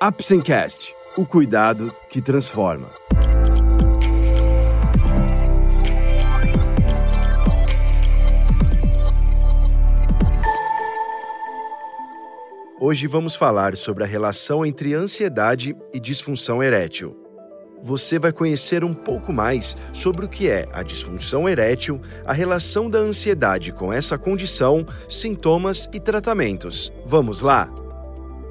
Apsencast, o cuidado que transforma. Hoje vamos falar sobre a relação entre ansiedade e disfunção erétil. Você vai conhecer um pouco mais sobre o que é a disfunção erétil, a relação da ansiedade com essa condição, sintomas e tratamentos. Vamos lá?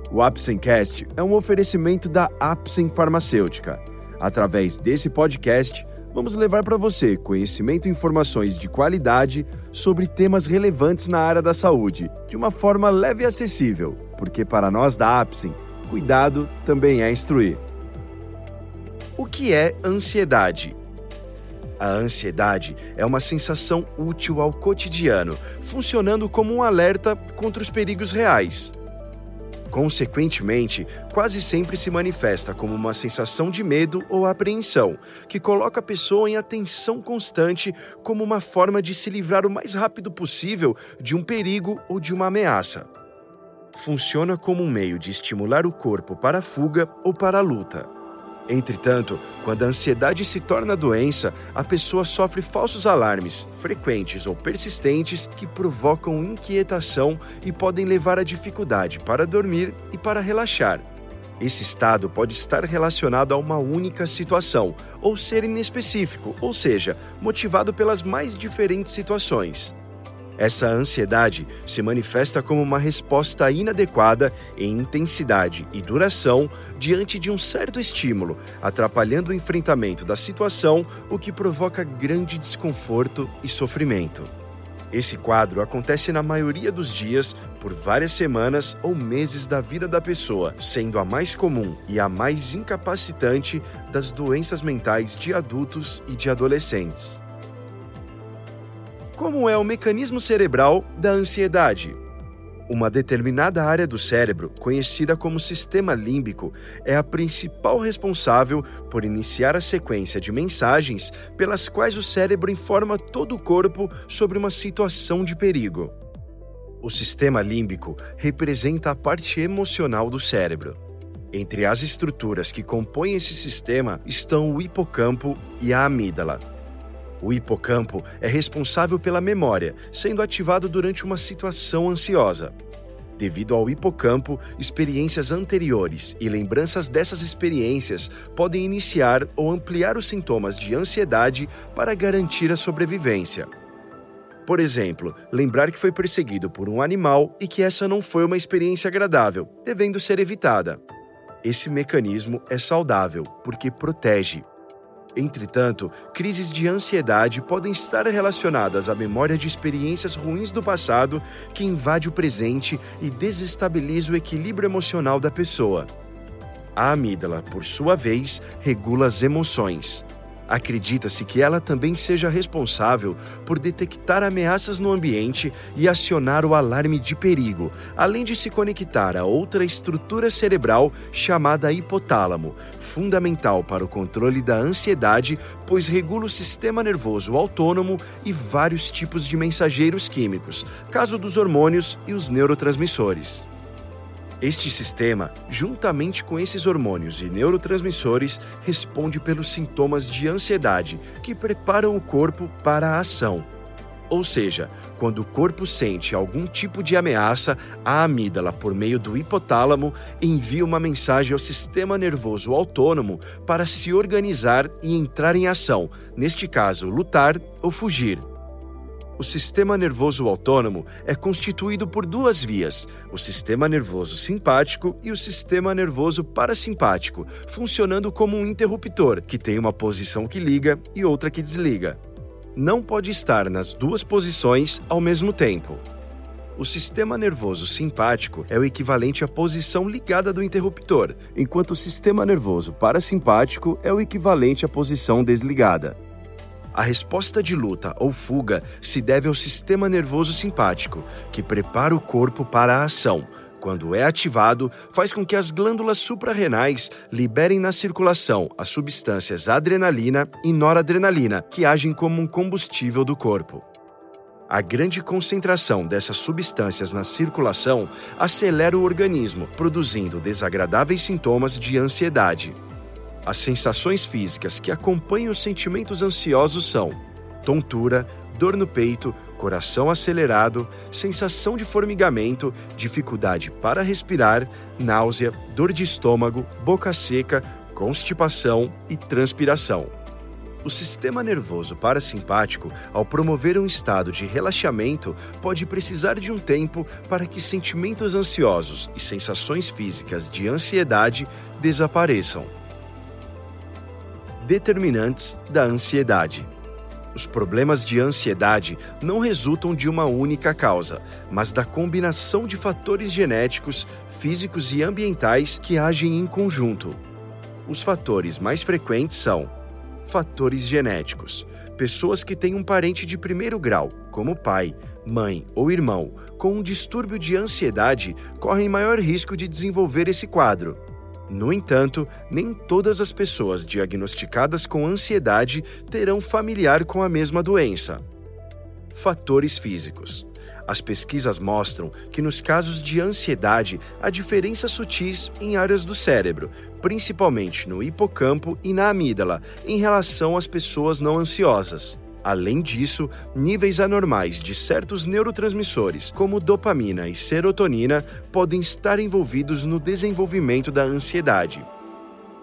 O Apsencast é um oferecimento da Apsen Farmacêutica. Através desse podcast, vamos levar para você conhecimento e informações de qualidade sobre temas relevantes na área da saúde, de uma forma leve e acessível, porque para nós da Apsen, cuidado também é instruir. O que é ansiedade? A ansiedade é uma sensação útil ao cotidiano, funcionando como um alerta contra os perigos reais. Consequentemente, quase sempre se manifesta como uma sensação de medo ou apreensão, que coloca a pessoa em atenção constante como uma forma de se livrar o mais rápido possível de um perigo ou de uma ameaça. Funciona como um meio de estimular o corpo para a fuga ou para a luta. Entretanto, quando a ansiedade se torna doença, a pessoa sofre falsos alarmes, frequentes ou persistentes, que provocam inquietação e podem levar a dificuldade para dormir e para relaxar. Esse estado pode estar relacionado a uma única situação, ou ser inespecífico, ou seja, motivado pelas mais diferentes situações. Essa ansiedade se manifesta como uma resposta inadequada em intensidade e duração diante de um certo estímulo, atrapalhando o enfrentamento da situação, o que provoca grande desconforto e sofrimento. Esse quadro acontece na maioria dos dias, por várias semanas ou meses da vida da pessoa, sendo a mais comum e a mais incapacitante das doenças mentais de adultos e de adolescentes. Como é o mecanismo cerebral da ansiedade? Uma determinada área do cérebro, conhecida como sistema límbico, é a principal responsável por iniciar a sequência de mensagens pelas quais o cérebro informa todo o corpo sobre uma situação de perigo. O sistema límbico representa a parte emocional do cérebro. Entre as estruturas que compõem esse sistema estão o hipocampo e a amígdala. O hipocampo é responsável pela memória, sendo ativado durante uma situação ansiosa. Devido ao hipocampo, experiências anteriores e lembranças dessas experiências podem iniciar ou ampliar os sintomas de ansiedade para garantir a sobrevivência. Por exemplo, lembrar que foi perseguido por um animal e que essa não foi uma experiência agradável, devendo ser evitada. Esse mecanismo é saudável porque protege, Entretanto, crises de ansiedade podem estar relacionadas à memória de experiências ruins do passado que invade o presente e desestabiliza o equilíbrio emocional da pessoa. A amígdala, por sua vez, regula as emoções. Acredita-se que ela também seja responsável por detectar ameaças no ambiente e acionar o alarme de perigo, além de se conectar a outra estrutura cerebral chamada hipotálamo, fundamental para o controle da ansiedade, pois regula o sistema nervoso autônomo e vários tipos de mensageiros químicos, caso dos hormônios e os neurotransmissores. Este sistema, juntamente com esses hormônios e neurotransmissores, responde pelos sintomas de ansiedade que preparam o corpo para a ação. Ou seja, quando o corpo sente algum tipo de ameaça, a amígdala, por meio do hipotálamo, envia uma mensagem ao sistema nervoso autônomo para se organizar e entrar em ação, neste caso, lutar ou fugir. O sistema nervoso autônomo é constituído por duas vias: o sistema nervoso simpático e o sistema nervoso parasimpático, funcionando como um interruptor, que tem uma posição que liga e outra que desliga. Não pode estar nas duas posições ao mesmo tempo. O sistema nervoso simpático é o equivalente à posição ligada do interruptor, enquanto o sistema nervoso parasimpático é o equivalente à posição desligada. A resposta de luta ou fuga se deve ao sistema nervoso simpático, que prepara o corpo para a ação. Quando é ativado, faz com que as glândulas suprarrenais liberem na circulação as substâncias adrenalina e noradrenalina, que agem como um combustível do corpo. A grande concentração dessas substâncias na circulação acelera o organismo, produzindo desagradáveis sintomas de ansiedade. As sensações físicas que acompanham os sentimentos ansiosos são tontura, dor no peito, coração acelerado, sensação de formigamento, dificuldade para respirar, náusea, dor de estômago, boca seca, constipação e transpiração. O sistema nervoso parasimpático, ao promover um estado de relaxamento, pode precisar de um tempo para que sentimentos ansiosos e sensações físicas de ansiedade desapareçam. Determinantes da ansiedade. Os problemas de ansiedade não resultam de uma única causa, mas da combinação de fatores genéticos, físicos e ambientais que agem em conjunto. Os fatores mais frequentes são fatores genéticos. Pessoas que têm um parente de primeiro grau, como pai, mãe ou irmão, com um distúrbio de ansiedade correm maior risco de desenvolver esse quadro. No entanto, nem todas as pessoas diagnosticadas com ansiedade terão familiar com a mesma doença. Fatores físicos. As pesquisas mostram que nos casos de ansiedade há diferenças sutis em áreas do cérebro, principalmente no hipocampo e na amígdala, em relação às pessoas não ansiosas. Além disso, níveis anormais de certos neurotransmissores, como dopamina e serotonina, podem estar envolvidos no desenvolvimento da ansiedade.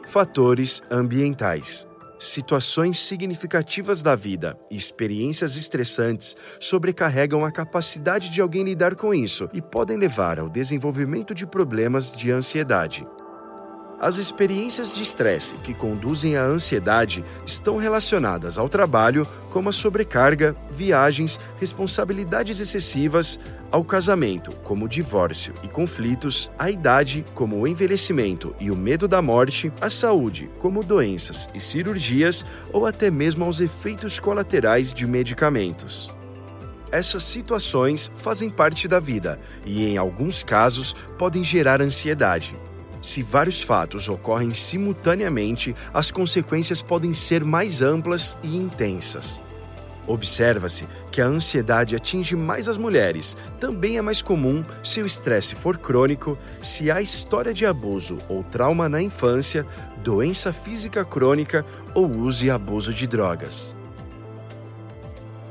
Fatores ambientais. Situações significativas da vida e experiências estressantes sobrecarregam a capacidade de alguém lidar com isso e podem levar ao desenvolvimento de problemas de ansiedade. As experiências de estresse que conduzem à ansiedade estão relacionadas ao trabalho, como a sobrecarga, viagens, responsabilidades excessivas, ao casamento, como o divórcio e conflitos, à idade, como o envelhecimento e o medo da morte, à saúde, como doenças e cirurgias, ou até mesmo aos efeitos colaterais de medicamentos. Essas situações fazem parte da vida e, em alguns casos, podem gerar ansiedade. Se vários fatos ocorrem simultaneamente, as consequências podem ser mais amplas e intensas. Observa-se que a ansiedade atinge mais as mulheres. Também é mais comum se o estresse for crônico, se há história de abuso ou trauma na infância, doença física crônica ou uso e abuso de drogas.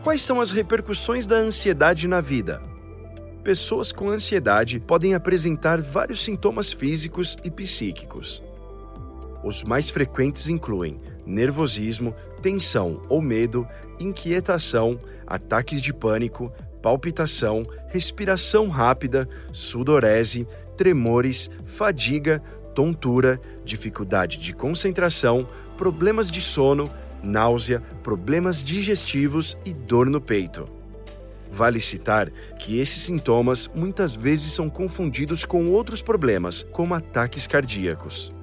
Quais são as repercussões da ansiedade na vida? Pessoas com ansiedade podem apresentar vários sintomas físicos e psíquicos. Os mais frequentes incluem nervosismo, tensão ou medo, inquietação, ataques de pânico, palpitação, respiração rápida, sudorese, tremores, fadiga, tontura, dificuldade de concentração, problemas de sono, náusea, problemas digestivos e dor no peito. Vale citar que esses sintomas muitas vezes são confundidos com outros problemas, como ataques cardíacos.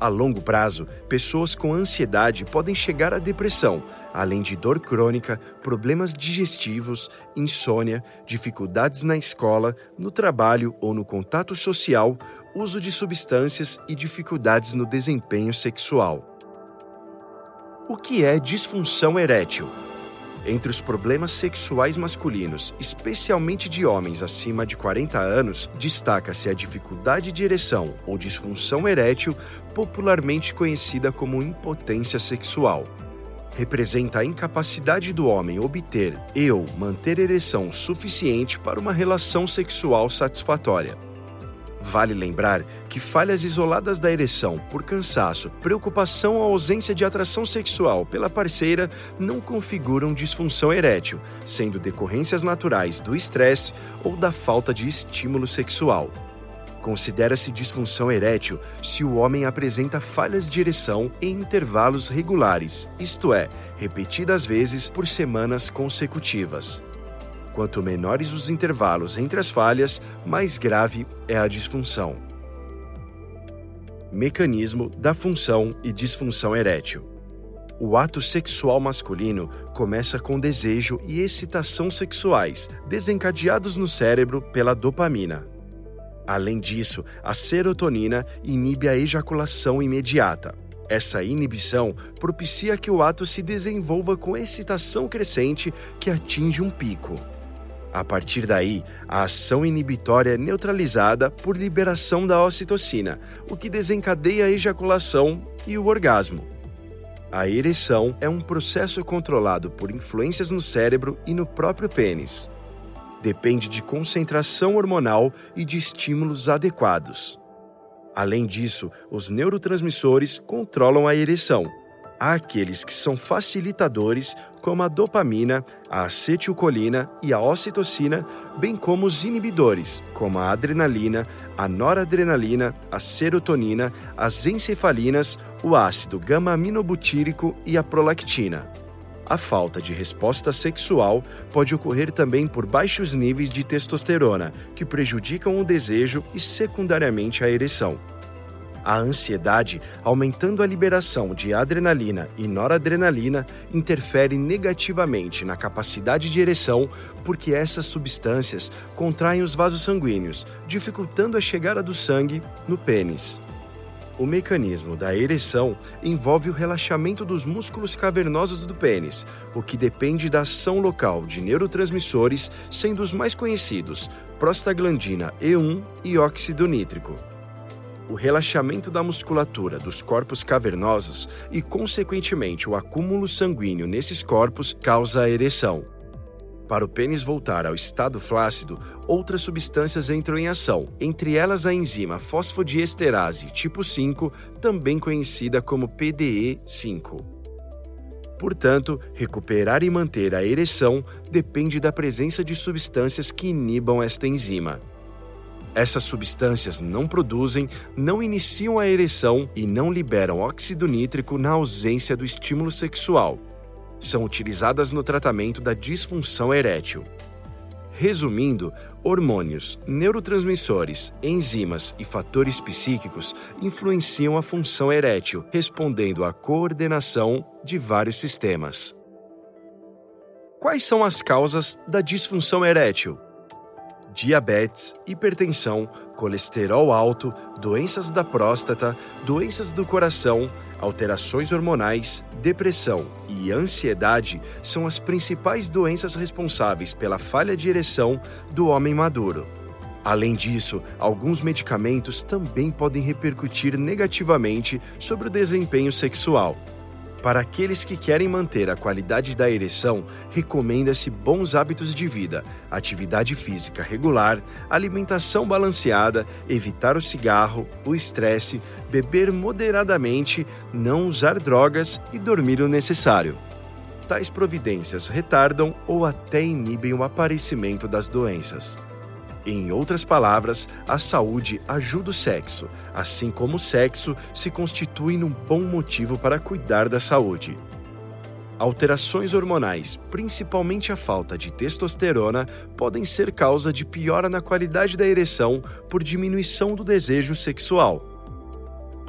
A longo prazo, pessoas com ansiedade podem chegar à depressão, além de dor crônica, problemas digestivos, insônia, dificuldades na escola, no trabalho ou no contato social, uso de substâncias e dificuldades no desempenho sexual. O que é disfunção erétil? Entre os problemas sexuais masculinos, especialmente de homens acima de 40 anos, destaca-se a dificuldade de ereção ou disfunção erétil, popularmente conhecida como impotência sexual. Representa a incapacidade do homem obter e ou manter ereção suficiente para uma relação sexual satisfatória. Vale lembrar que falhas isoladas da ereção por cansaço, preocupação ou ausência de atração sexual pela parceira não configuram disfunção erétil, sendo decorrências naturais do estresse ou da falta de estímulo sexual. Considera-se disfunção erétil se o homem apresenta falhas de ereção em intervalos regulares, isto é, repetidas vezes por semanas consecutivas. Quanto menores os intervalos entre as falhas, mais grave é a disfunção. Mecanismo da função e disfunção erétil. O ato sexual masculino começa com desejo e excitação sexuais, desencadeados no cérebro pela dopamina. Além disso, a serotonina inibe a ejaculação imediata. Essa inibição propicia que o ato se desenvolva com excitação crescente que atinge um pico. A partir daí, a ação inibitória é neutralizada por liberação da ocitocina, o que desencadeia a ejaculação e o orgasmo. A ereção é um processo controlado por influências no cérebro e no próprio pênis. Depende de concentração hormonal e de estímulos adequados. Além disso, os neurotransmissores controlam a ereção. Há aqueles que são facilitadores, como a dopamina, a acetilcolina e a ocitocina, bem como os inibidores, como a adrenalina, a noradrenalina, a serotonina, as encefalinas, o ácido gama-aminobutírico e a prolactina. A falta de resposta sexual pode ocorrer também por baixos níveis de testosterona, que prejudicam o desejo e secundariamente a ereção. A ansiedade, aumentando a liberação de adrenalina e noradrenalina, interfere negativamente na capacidade de ereção porque essas substâncias contraem os vasos sanguíneos, dificultando a chegada do sangue no pênis. O mecanismo da ereção envolve o relaxamento dos músculos cavernosos do pênis, o que depende da ação local de neurotransmissores, sendo os mais conhecidos prostaglandina E1 e óxido nítrico. O relaxamento da musculatura dos corpos cavernosos e, consequentemente, o acúmulo sanguíneo nesses corpos causa a ereção. Para o pênis voltar ao estado flácido, outras substâncias entram em ação, entre elas a enzima fosfodiesterase tipo 5, também conhecida como PDE5. Portanto, recuperar e manter a ereção depende da presença de substâncias que inibam esta enzima. Essas substâncias não produzem, não iniciam a ereção e não liberam óxido nítrico na ausência do estímulo sexual, são utilizadas no tratamento da disfunção erétil. Resumindo, hormônios, neurotransmissores, enzimas e fatores psíquicos influenciam a função erétil, respondendo à coordenação de vários sistemas. Quais são as causas da disfunção erétil? Diabetes, hipertensão, colesterol alto, doenças da próstata, doenças do coração, alterações hormonais, depressão e ansiedade são as principais doenças responsáveis pela falha de ereção do homem maduro. Além disso, alguns medicamentos também podem repercutir negativamente sobre o desempenho sexual. Para aqueles que querem manter a qualidade da ereção, recomenda-se bons hábitos de vida, atividade física regular, alimentação balanceada, evitar o cigarro, o estresse, beber moderadamente, não usar drogas e dormir o necessário. Tais providências retardam ou até inibem o aparecimento das doenças. Em outras palavras, a saúde ajuda o sexo, assim como o sexo se constitui num bom motivo para cuidar da saúde. Alterações hormonais, principalmente a falta de testosterona, podem ser causa de piora na qualidade da ereção por diminuição do desejo sexual.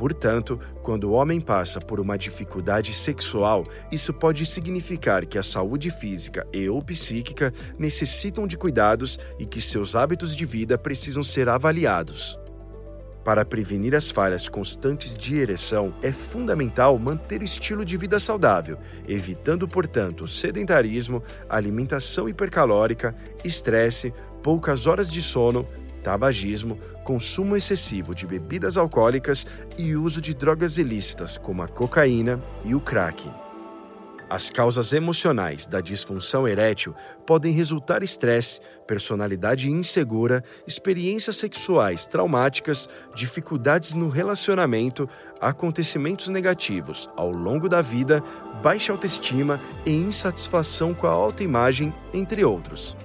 Portanto, quando o homem passa por uma dificuldade sexual, isso pode significar que a saúde física e ou psíquica necessitam de cuidados e que seus hábitos de vida precisam ser avaliados. Para prevenir as falhas constantes de ereção, é fundamental manter estilo de vida saudável, evitando, portanto, sedentarismo, alimentação hipercalórica, estresse, poucas horas de sono, tabagismo, consumo excessivo de bebidas alcoólicas e uso de drogas ilícitas como a cocaína e o crack. As causas emocionais da disfunção erétil podem resultar estresse, personalidade insegura, experiências sexuais traumáticas, dificuldades no relacionamento, acontecimentos negativos ao longo da vida, baixa autoestima e insatisfação com a autoimagem, entre outros.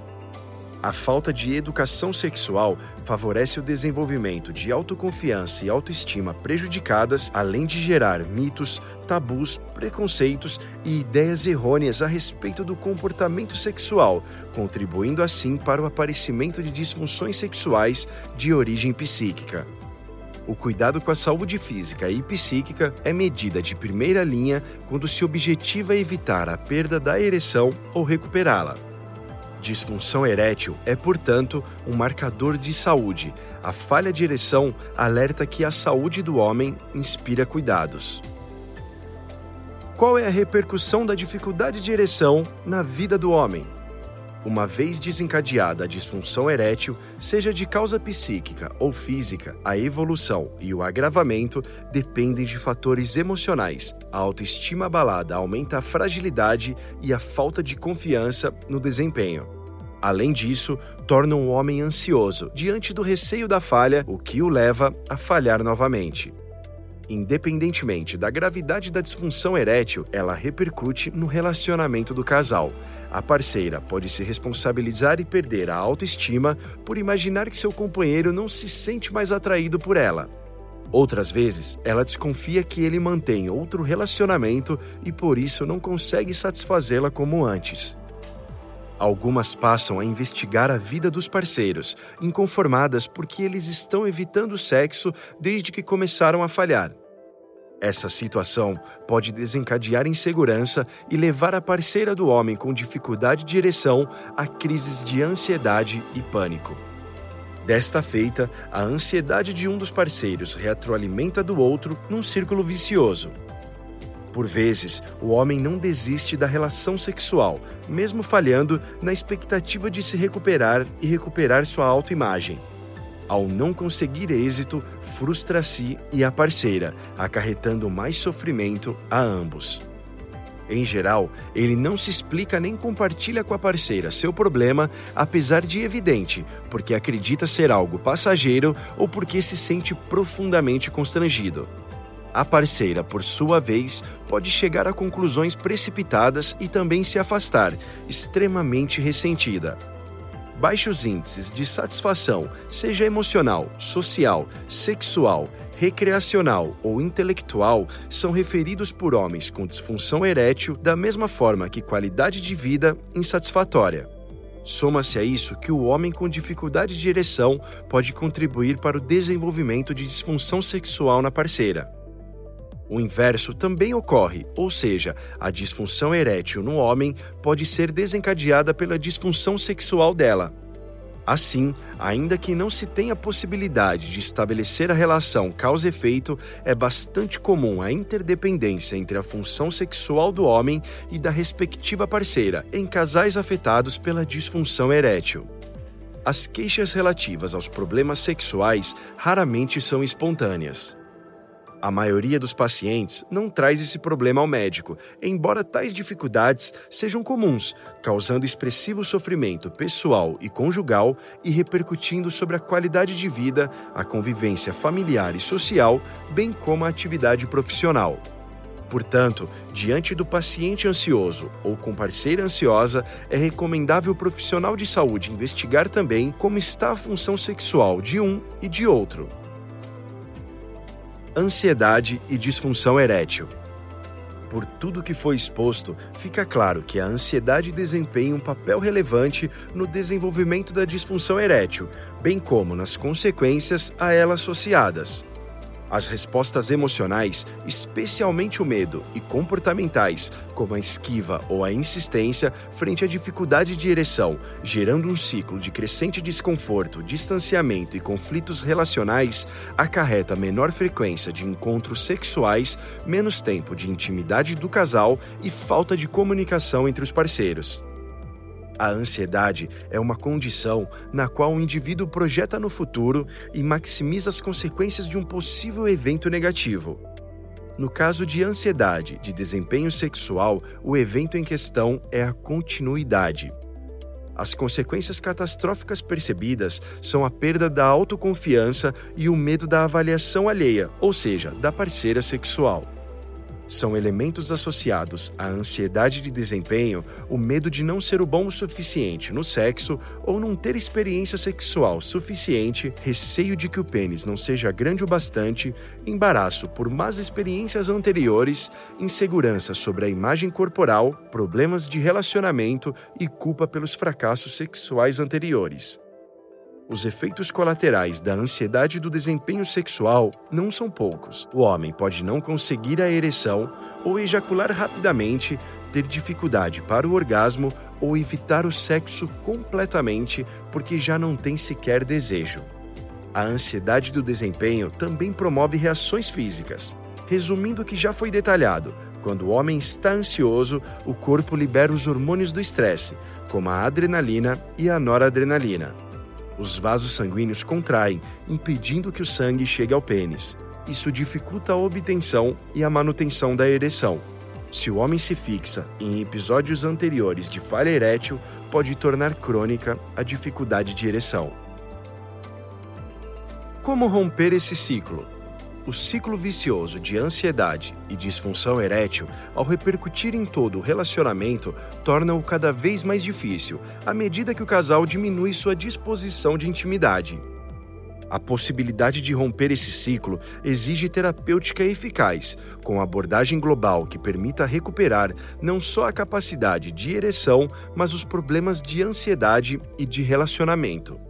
A falta de educação sexual favorece o desenvolvimento de autoconfiança e autoestima prejudicadas, além de gerar mitos, tabus, preconceitos e ideias errôneas a respeito do comportamento sexual, contribuindo assim para o aparecimento de disfunções sexuais de origem psíquica. O cuidado com a saúde física e psíquica é medida de primeira linha quando se objetiva evitar a perda da ereção ou recuperá-la. Disfunção erétil é, portanto, um marcador de saúde. A falha de ereção alerta que a saúde do homem inspira cuidados. Qual é a repercussão da dificuldade de ereção na vida do homem? uma vez desencadeada a disfunção erétil, seja de causa psíquica ou física, a evolução e o agravamento dependem de fatores emocionais. A autoestima abalada aumenta a fragilidade e a falta de confiança no desempenho. Além disso, torna o homem ansioso diante do receio da falha, o que o leva a falhar novamente. Independentemente da gravidade da disfunção erétil, ela repercute no relacionamento do casal. A parceira pode se responsabilizar e perder a autoestima por imaginar que seu companheiro não se sente mais atraído por ela. Outras vezes, ela desconfia que ele mantém outro relacionamento e por isso não consegue satisfazê-la como antes. Algumas passam a investigar a vida dos parceiros, inconformadas porque eles estão evitando o sexo desde que começaram a falhar. Essa situação pode desencadear insegurança e levar a parceira do homem com dificuldade de ereção a crises de ansiedade e pânico. Desta feita, a ansiedade de um dos parceiros retroalimenta do outro num círculo vicioso. Por vezes, o homem não desiste da relação sexual, mesmo falhando na expectativa de se recuperar e recuperar sua autoimagem. Ao não conseguir êxito, frustra-se e a parceira, acarretando mais sofrimento a ambos. Em geral, ele não se explica nem compartilha com a parceira seu problema, apesar de evidente, porque acredita ser algo passageiro ou porque se sente profundamente constrangido. A parceira, por sua vez, pode chegar a conclusões precipitadas e também se afastar, extremamente ressentida. Baixos índices de satisfação, seja emocional, social, sexual, recreacional ou intelectual, são referidos por homens com disfunção erétil da mesma forma que qualidade de vida insatisfatória. Soma-se a isso que o homem com dificuldade de ereção pode contribuir para o desenvolvimento de disfunção sexual na parceira. O inverso também ocorre, ou seja, a disfunção erétil no homem pode ser desencadeada pela disfunção sexual dela. Assim, ainda que não se tenha possibilidade de estabelecer a relação causa-efeito, é bastante comum a interdependência entre a função sexual do homem e da respectiva parceira em casais afetados pela disfunção erétil. As queixas relativas aos problemas sexuais raramente são espontâneas. A maioria dos pacientes não traz esse problema ao médico, embora tais dificuldades sejam comuns, causando expressivo sofrimento pessoal e conjugal e repercutindo sobre a qualidade de vida, a convivência familiar e social, bem como a atividade profissional. Portanto, diante do paciente ansioso ou com parceira ansiosa, é recomendável o profissional de saúde investigar também como está a função sexual de um e de outro ansiedade e disfunção erétil. Por tudo que foi exposto, fica claro que a ansiedade desempenha um papel relevante no desenvolvimento da disfunção erétil, bem como nas consequências a ela associadas. As respostas emocionais, especialmente o medo, e comportamentais, como a esquiva ou a insistência frente à dificuldade de ereção, gerando um ciclo de crescente desconforto, distanciamento e conflitos relacionais, acarreta menor frequência de encontros sexuais, menos tempo de intimidade do casal e falta de comunicação entre os parceiros. A ansiedade é uma condição na qual o indivíduo projeta no futuro e maximiza as consequências de um possível evento negativo. No caso de ansiedade de desempenho sexual, o evento em questão é a continuidade. As consequências catastróficas percebidas são a perda da autoconfiança e o medo da avaliação alheia, ou seja, da parceira sexual. São elementos associados à ansiedade de desempenho, o medo de não ser o bom o suficiente no sexo ou não ter experiência sexual suficiente, receio de que o pênis não seja grande o bastante, embaraço por más experiências anteriores, insegurança sobre a imagem corporal, problemas de relacionamento e culpa pelos fracassos sexuais anteriores. Os efeitos colaterais da ansiedade do desempenho sexual não são poucos. O homem pode não conseguir a ereção ou ejacular rapidamente, ter dificuldade para o orgasmo ou evitar o sexo completamente porque já não tem sequer desejo. A ansiedade do desempenho também promove reações físicas. Resumindo o que já foi detalhado, Quando o homem está ansioso, o corpo libera os hormônios do estresse, como a adrenalina e a noradrenalina. Os vasos sanguíneos contraem, impedindo que o sangue chegue ao pênis. Isso dificulta a obtenção e a manutenção da ereção. Se o homem se fixa em episódios anteriores de falha erétil, pode tornar crônica a dificuldade de ereção. Como romper esse ciclo? O ciclo vicioso de ansiedade e disfunção erétil, ao repercutir em todo o relacionamento, torna-o cada vez mais difícil à medida que o casal diminui sua disposição de intimidade. A possibilidade de romper esse ciclo exige terapêutica eficaz, com abordagem global que permita recuperar não só a capacidade de ereção, mas os problemas de ansiedade e de relacionamento.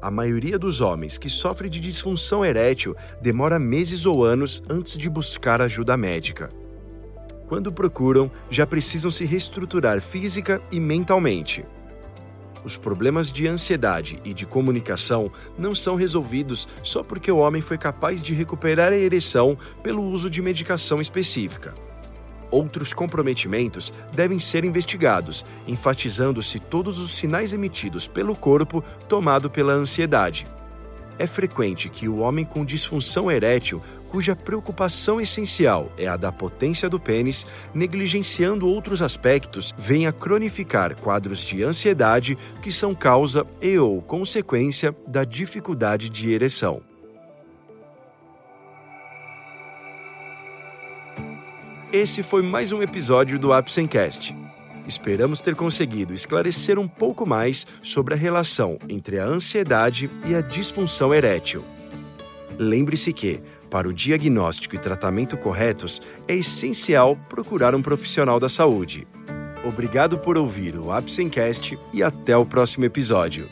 A maioria dos homens que sofre de disfunção erétil demora meses ou anos antes de buscar ajuda médica. Quando procuram, já precisam se reestruturar física e mentalmente. Os problemas de ansiedade e de comunicação não são resolvidos só porque o homem foi capaz de recuperar a ereção pelo uso de medicação específica. Outros comprometimentos devem ser investigados, enfatizando-se todos os sinais emitidos pelo corpo tomado pela ansiedade. É frequente que o homem com disfunção erétil, cuja preocupação essencial é a da potência do pênis, negligenciando outros aspectos, venha cronificar quadros de ansiedade que são causa e ou consequência da dificuldade de ereção. Esse foi mais um episódio do Apsencast. Esperamos ter conseguido esclarecer um pouco mais sobre a relação entre a ansiedade e a disfunção erétil. Lembre-se que, para o diagnóstico e tratamento corretos, é essencial procurar um profissional da saúde. Obrigado por ouvir o Apsencast e até o próximo episódio.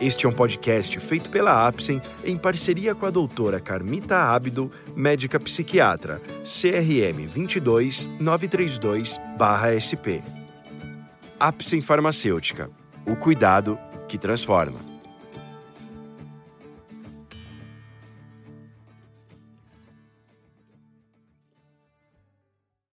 Este é um podcast feito pela Apsen em parceria com a doutora Carmita Ábido, médica psiquiatra, CRM 22 932-SP. Apsen Farmacêutica. O cuidado que transforma.